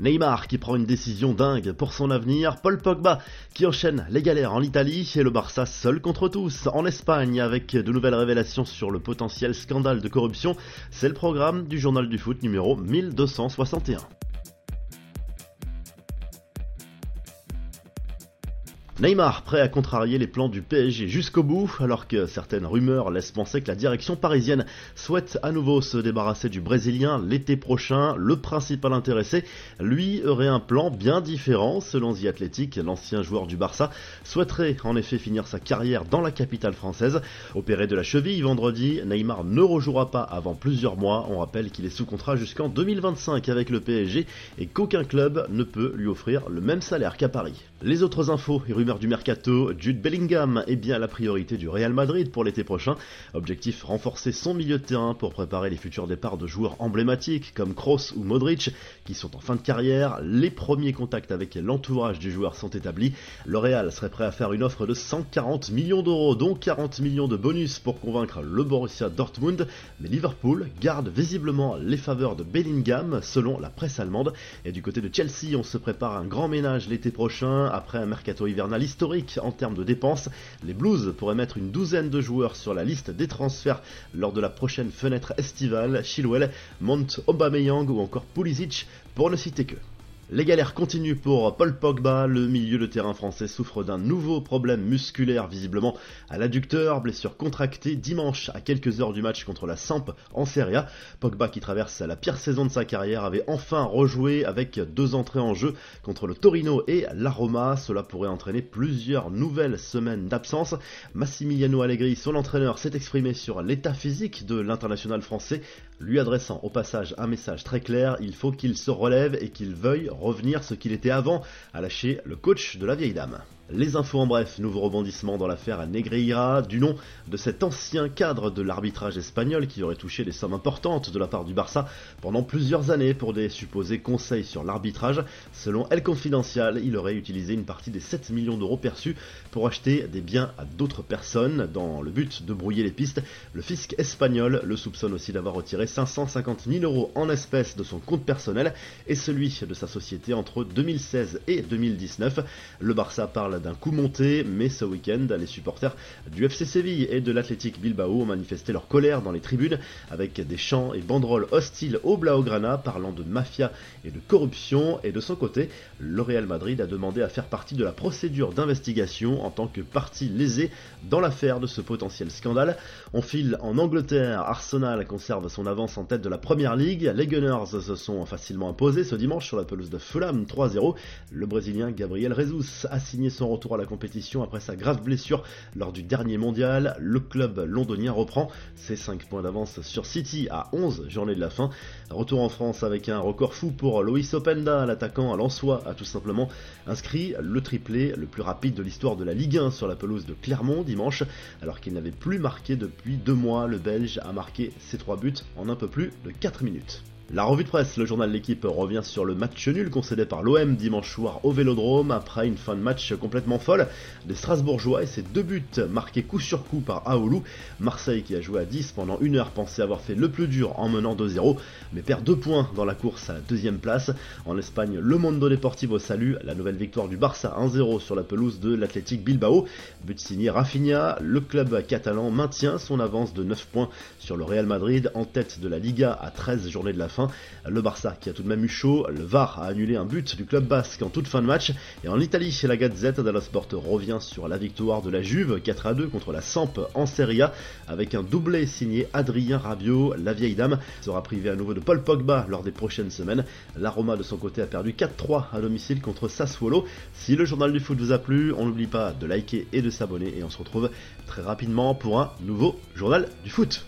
Neymar qui prend une décision dingue pour son avenir, Paul Pogba qui enchaîne les galères en Italie et le Barça seul contre tous en Espagne avec de nouvelles révélations sur le potentiel scandale de corruption. C'est le programme du journal du foot numéro 1261. Neymar prêt à contrarier les plans du PSG jusqu'au bout, alors que certaines rumeurs laissent penser que la direction parisienne souhaite à nouveau se débarrasser du Brésilien l'été prochain. Le principal intéressé, lui, aurait un plan bien différent. Selon The Athletic, l'ancien joueur du Barça souhaiterait en effet finir sa carrière dans la capitale française. Opéré de la cheville vendredi, Neymar ne rejouera pas avant plusieurs mois. On rappelle qu'il est sous contrat jusqu'en 2025 avec le PSG et qu'aucun club ne peut lui offrir le même salaire qu'à Paris. Les autres infos et rumeurs du mercato, Jude Bellingham est bien la priorité du Real Madrid pour l'été prochain. Objectif renforcer son milieu de terrain pour préparer les futurs départs de joueurs emblématiques comme Kroos ou Modric qui sont en fin de carrière. Les premiers contacts avec l'entourage du joueur sont établis. Le Real serait prêt à faire une offre de 140 millions d'euros, dont 40 millions de bonus pour convaincre le Borussia Dortmund. Mais Liverpool garde visiblement les faveurs de Bellingham selon la presse allemande. Et du côté de Chelsea, on se prépare un grand ménage l'été prochain après un mercato hivernal historique en termes de dépenses. Les Blues pourraient mettre une douzaine de joueurs sur la liste des transferts lors de la prochaine fenêtre estivale. Chilwell, Mont Aubameyang ou encore Pulisic pour ne citer que. Les galères continuent pour Paul Pogba, le milieu de terrain français souffre d'un nouveau problème musculaire visiblement à l'adducteur, blessure contractée dimanche à quelques heures du match contre la Samp en Serie A. Pogba qui traverse la pire saison de sa carrière avait enfin rejoué avec deux entrées en jeu contre le Torino et la Roma, cela pourrait entraîner plusieurs nouvelles semaines d'absence. Massimiliano Allegri, son entraîneur, s'est exprimé sur l'état physique de l'international français, lui adressant au passage un message très clair, il faut qu'il se relève et qu'il veuille revenir ce qu'il était avant, à lâcher le coach de la vieille dame. Les infos en bref, nouveau rebondissement dans l'affaire Negreira, du nom de cet ancien cadre de l'arbitrage espagnol qui aurait touché des sommes importantes de la part du Barça pendant plusieurs années pour des supposés conseils sur l'arbitrage. Selon El Confidencial, il aurait utilisé une partie des 7 millions d'euros perçus pour acheter des biens à d'autres personnes dans le but de brouiller les pistes. Le fisc espagnol le soupçonne aussi d'avoir retiré 550 000 euros en espèces de son compte personnel et celui de sa société entre 2016 et 2019. Le Barça parle d'un coup monté, mais ce week-end, les supporters du FC Séville et de l'Athletic Bilbao ont manifesté leur colère dans les tribunes avec des chants et banderoles hostiles au Blaugrana parlant de mafia et de corruption. Et de son côté, le Real Madrid a demandé à faire partie de la procédure d'investigation en tant que partie lésée dans l'affaire de ce potentiel scandale. On file en Angleterre, Arsenal conserve son avance en tête de la Première Ligue, les Gunners se sont facilement imposés ce dimanche sur la pelouse de Fulham 3-0. Le Brésilien Gabriel Jesus a signé son retour à la compétition après sa grave blessure lors du dernier mondial. Le club londonien reprend ses 5 points d'avance sur City à 11 journées de la fin. Retour en France avec un record fou pour Loïs Openda, l'attaquant à Lensois, a tout simplement inscrit le triplé le plus rapide de l'histoire de la Ligue 1 sur la pelouse de Clermont dimanche, alors qu'il n'avait plus marqué depuis deux mois. Le Belge a marqué ses trois buts en un peu plus de 4 minutes. La revue de presse, le journal l'équipe revient sur le match nul concédé par l'OM dimanche soir au Vélodrome après une fin de match complètement folle des Strasbourgeois et ses deux buts marqués coup sur coup par Aoulou. Marseille qui a joué à 10 pendant une heure pensait avoir fait le plus dur en menant 2-0 mais perd deux points dans la course à la deuxième place. En Espagne, le Mondo Deportivo salue la nouvelle victoire du Barça 1-0 sur la pelouse de l'Athletic Bilbao. But signé Rafinha, le club catalan maintient son avance de 9 points sur le Real Madrid en tête de la Liga à 13 journées de la Le Barça qui a tout de même eu chaud, le VAR a annulé un but du club basque en toute fin de match. Et en Italie, la Gazette dello Sport revient sur la victoire de la Juve 4 à 2 contre la Samp en Serie A avec un doublé signé Adrien Rabiot. La vieille dame sera privée à nouveau de Paul Pogba lors des prochaines semaines. La Roma de son côté a perdu 4-3 à domicile contre Sassuolo. Si le journal du foot vous a plu, on n'oublie pas de liker et de s'abonner et on se retrouve très rapidement pour un nouveau journal du foot.